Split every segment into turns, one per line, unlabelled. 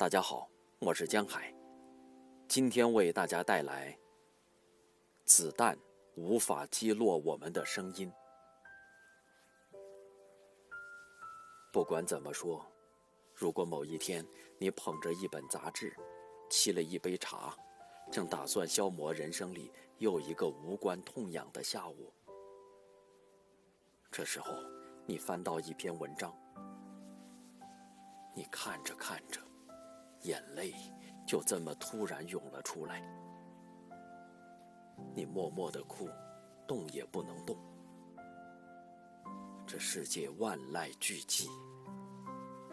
大家好，我是江海，今天为大家带来：子弹无法击落我们的声音。不管怎么说，如果某一天你捧着一本杂志，沏了一杯茶，正打算消磨人生里又一个无关痛痒的下午，这时候你翻到一篇文章，你看着看着。眼泪就这么突然涌了出来，你默默的哭，动也不能动。这世界万籁俱寂，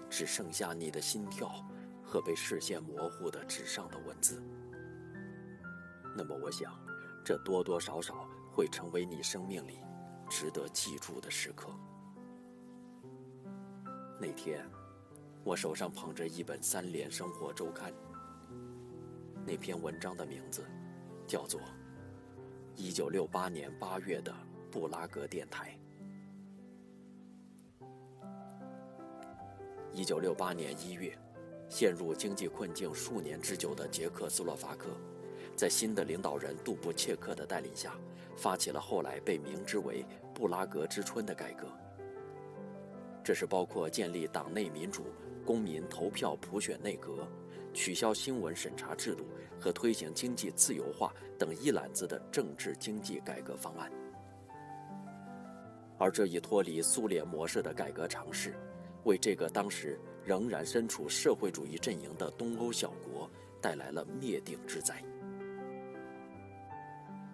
只剩下你的心跳和被视线模糊的纸上的文字。那么，我想，这多多少少会成为你生命里值得记住的时刻。那天。我手上捧着一本《三联生活周刊》，那篇文章的名字叫做《一九六八年八月的布拉格电台》。一九六八年一月，陷入经济困境数年之久的捷克斯洛伐克，在新的领导人杜布切克的带领下，发起了后来被明之为“布拉格之春”的改革。这是包括建立党内民主。公民投票普选内阁，取消新闻审查制度和推行经济自由化等一揽子的政治经济改革方案。而这一脱离苏联模式的改革尝试，为这个当时仍然身处社会主义阵营的东欧小国带来了灭顶之灾。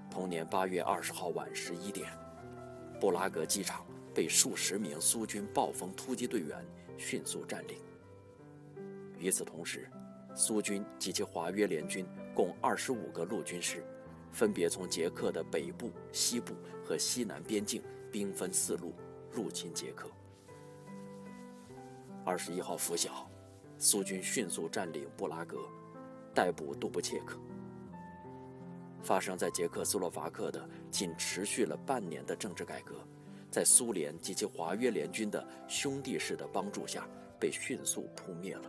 同年八月二十号晚十一点，布拉格机场被数十名苏军暴风突击队员迅速占领。与此同时，苏军及其华约联军共二十五个陆军师，分别从捷克的北部、西部和西南边境兵分四路入侵捷克。二十一号拂晓，苏军迅速占领布拉格，逮捕杜布切克。发生在捷克斯洛伐克的仅持续了半年的政治改革，在苏联及其华约联军的兄弟式的帮助下，被迅速扑灭了。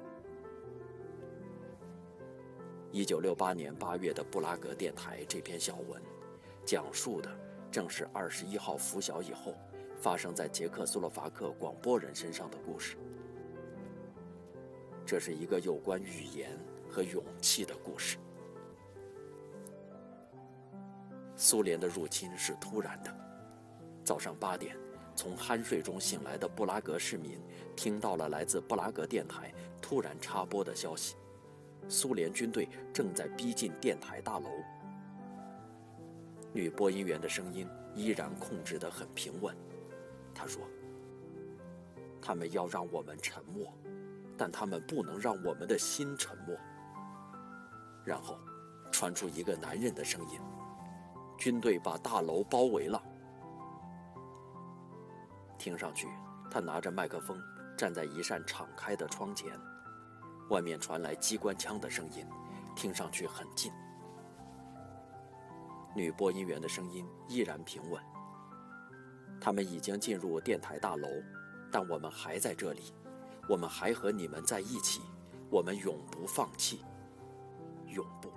一九六八年八月的布拉格电台这篇小文，讲述的正是二十一号拂晓以后发生在捷克斯洛伐克广播人身上的故事。这是一个有关语言和勇气的故事。苏联的入侵是突然的。早上八点，从酣睡中醒来的布拉格市民听到了来自布拉格电台突然插播的消息。苏联军队正在逼近电台大楼。女播音员的声音依然控制得很平稳。她说：“他们要让我们沉默，但他们不能让我们的心沉默。”然后，传出一个男人的声音：“军队把大楼包围了。”听上去，他拿着麦克风站在一扇敞开的窗前。外面传来机关枪的声音，听上去很近。女播音员的声音依然平稳。他们已经进入电台大楼，但我们还在这里，我们还和你们在一起，我们永不放弃，永不。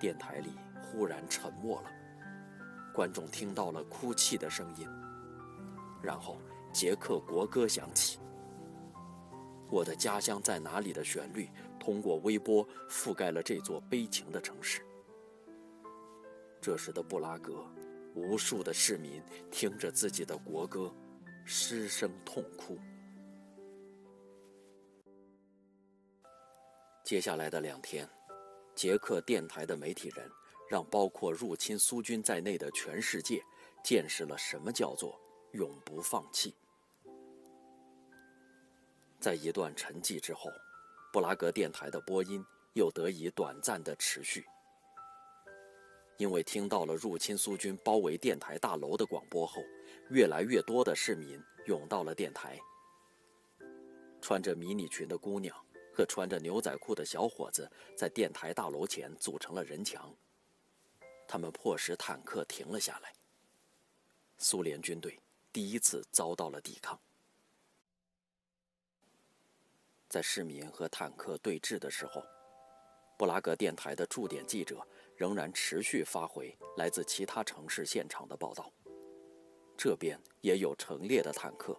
电台里忽然沉默了，观众听到了哭泣的声音，然后捷克国歌响起。我的家乡在哪里的旋律通过微波覆盖了这座悲情的城市。这时的布拉格，无数的市民听着自己的国歌，失声痛哭。接下来的两天，捷克电台的媒体人让包括入侵苏军在内的全世界见识了什么叫做永不放弃。在一段沉寂之后，布拉格电台的播音又得以短暂的持续。因为听到了入侵苏军包围电台大楼的广播后，越来越多的市民涌到了电台。穿着迷你裙的姑娘和穿着牛仔裤的小伙子在电台大楼前组成了人墙，他们迫使坦克停了下来。苏联军队第一次遭到了抵抗。在市民和坦克对峙的时候，布拉格电台的驻点记者仍然持续发回来自其他城市现场的报道。这边也有成列的坦克，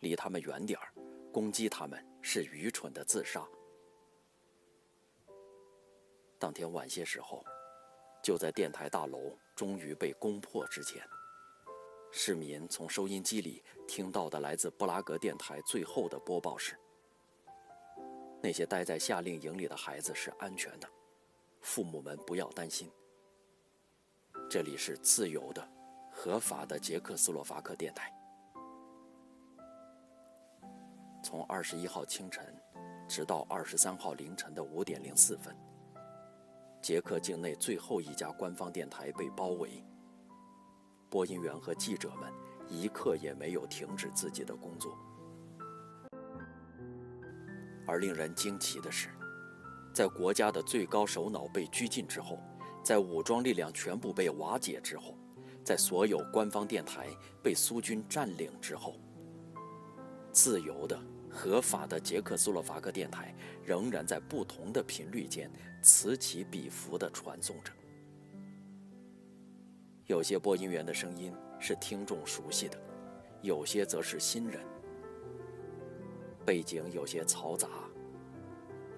离他们远点儿，攻击他们是愚蠢的自杀。当天晚些时候，就在电台大楼终于被攻破之前。市民从收音机里听到的来自布拉格电台最后的播报是：那些待在夏令营里的孩子是安全的，父母们不要担心。这里是自由的、合法的捷克斯洛伐克电台。从二十一号清晨直到二十三号凌晨的五点零四分，捷克境内最后一家官方电台被包围。播音员和记者们一刻也没有停止自己的工作，而令人惊奇的是，在国家的最高首脑被拘禁之后，在武装力量全部被瓦解之后，在所有官方电台被苏军占领之后，自由的、合法的捷克斯洛伐克电台仍然在不同的频率间此起彼伏地传送着。有些播音员的声音是听众熟悉的，有些则是新人。背景有些嘈杂，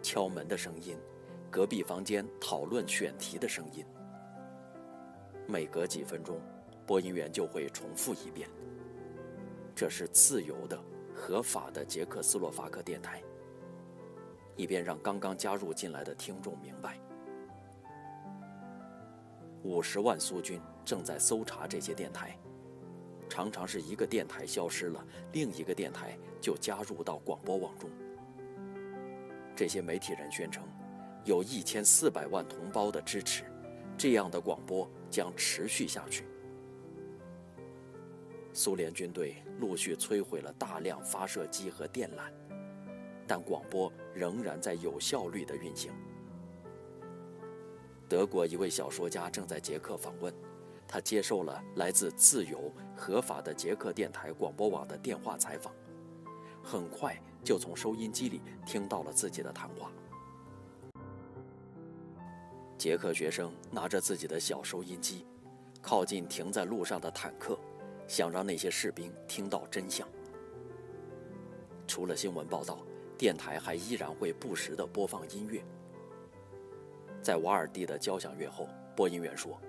敲门的声音，隔壁房间讨论选题的声音。每隔几分钟，播音员就会重复一遍：“这是自由的、合法的捷克斯洛伐克电台。”以便让刚刚加入进来的听众明白。五十万苏军正在搜查这些电台，常常是一个电台消失了，另一个电台就加入到广播网中。这些媒体人宣称，有一千四百万同胞的支持，这样的广播将持续下去。苏联军队陆续摧毁了大量发射机和电缆，但广播仍然在有效率地运行。德国一位小说家正在捷克访问，他接受了来自自由合法的捷克电台广播网的电话采访，很快就从收音机里听到了自己的谈话。捷克学生拿着自己的小收音机，靠近停在路上的坦克，想让那些士兵听到真相。除了新闻报道，电台还依然会不时地播放音乐。在瓦尔蒂的交响乐后，播音员说：“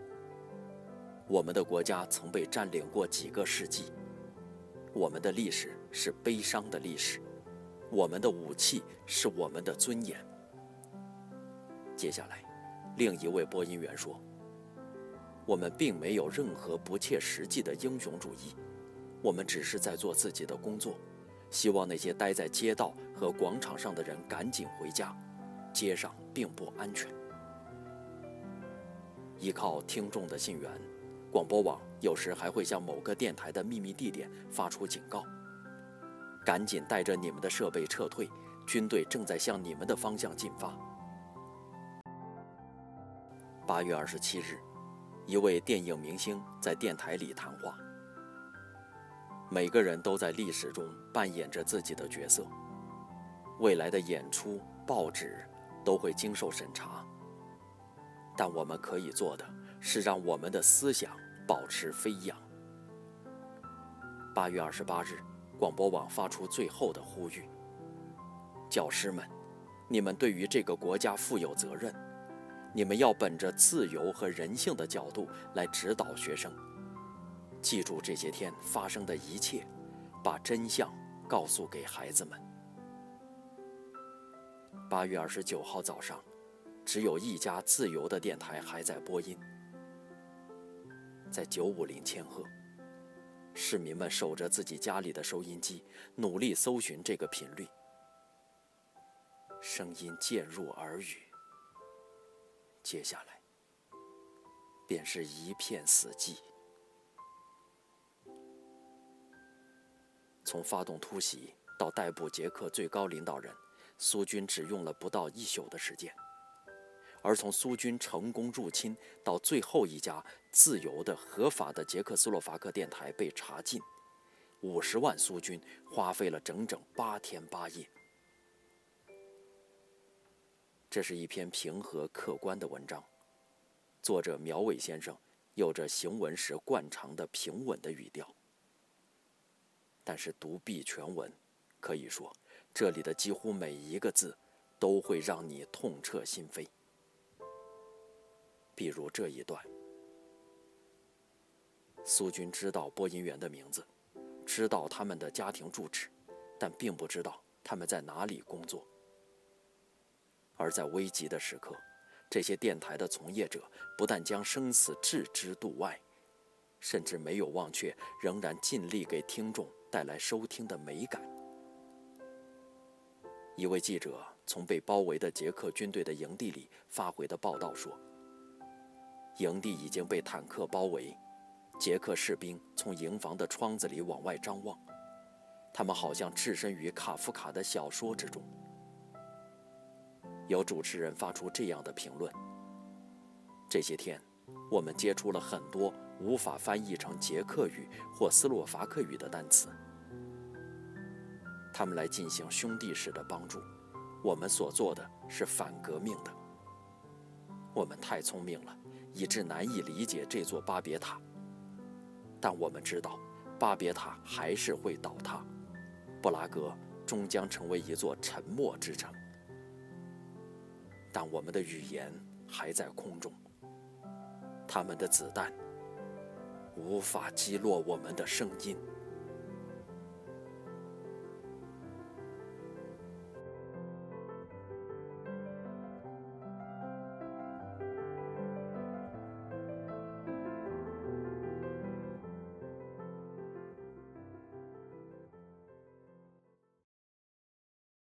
我们的国家曾被占领过几个世纪，我们的历史是悲伤的历史，我们的武器是我们的尊严。”接下来，另一位播音员说：“我们并没有任何不切实际的英雄主义，我们只是在做自己的工作，希望那些待在街道和广场上的人赶紧回家，街上并不安全。”依靠听众的信源，广播网有时还会向某个电台的秘密地点发出警告：“赶紧带着你们的设备撤退，军队正在向你们的方向进发。”八月二十七日，一位电影明星在电台里谈话。每个人都在历史中扮演着自己的角色，未来的演出、报纸都会经受审查。但我们可以做的是让我们的思想保持飞扬。八月二十八日，广播网发出最后的呼吁：教师们，你们对于这个国家负有责任，你们要本着自由和人性的角度来指导学生，记住这些天发生的一切，把真相告诉给孩子们。八月二十九号早上。只有一家自由的电台还在播音，在九五零千赫，市民们守着自己家里的收音机，努力搜寻这个频率。声音渐入耳语，接下来便是一片死寂。从发动突袭到逮捕捷克最高领导人，苏军只用了不到一宿的时间。而从苏军成功入侵到最后一家自由的、合法的捷克斯洛伐克电台被查禁，五十万苏军花费了整整八天八夜。这是一篇平和客观的文章，作者苗伟先生有着行文时惯常的平稳的语调。但是读毕全文，可以说这里的几乎每一个字都会让你痛彻心扉。比如这一段：苏军知道播音员的名字，知道他们的家庭住址，但并不知道他们在哪里工作。而在危急的时刻，这些电台的从业者不但将生死置之度外，甚至没有忘却，仍然尽力给听众带来收听的美感。一位记者从被包围的捷克军队的营地里发回的报道说：“营地已经被坦克包围，捷克士兵从营房的窗子里往外张望，他们好像置身于卡夫卡的小说之中。”有主持人发出这样的评论：这些天，我们接触了很多无法翻译成捷克语或斯洛伐克语的单词，他们来进行兄弟式的帮助。我们所做的是反革命的。我们太聪明了，以致难以理解这座巴别塔。但我们知道，巴别塔还是会倒塌，布拉格终将成为一座沉默之城。但我们的语言还在空中，他们的子弹无法击落我们的声音。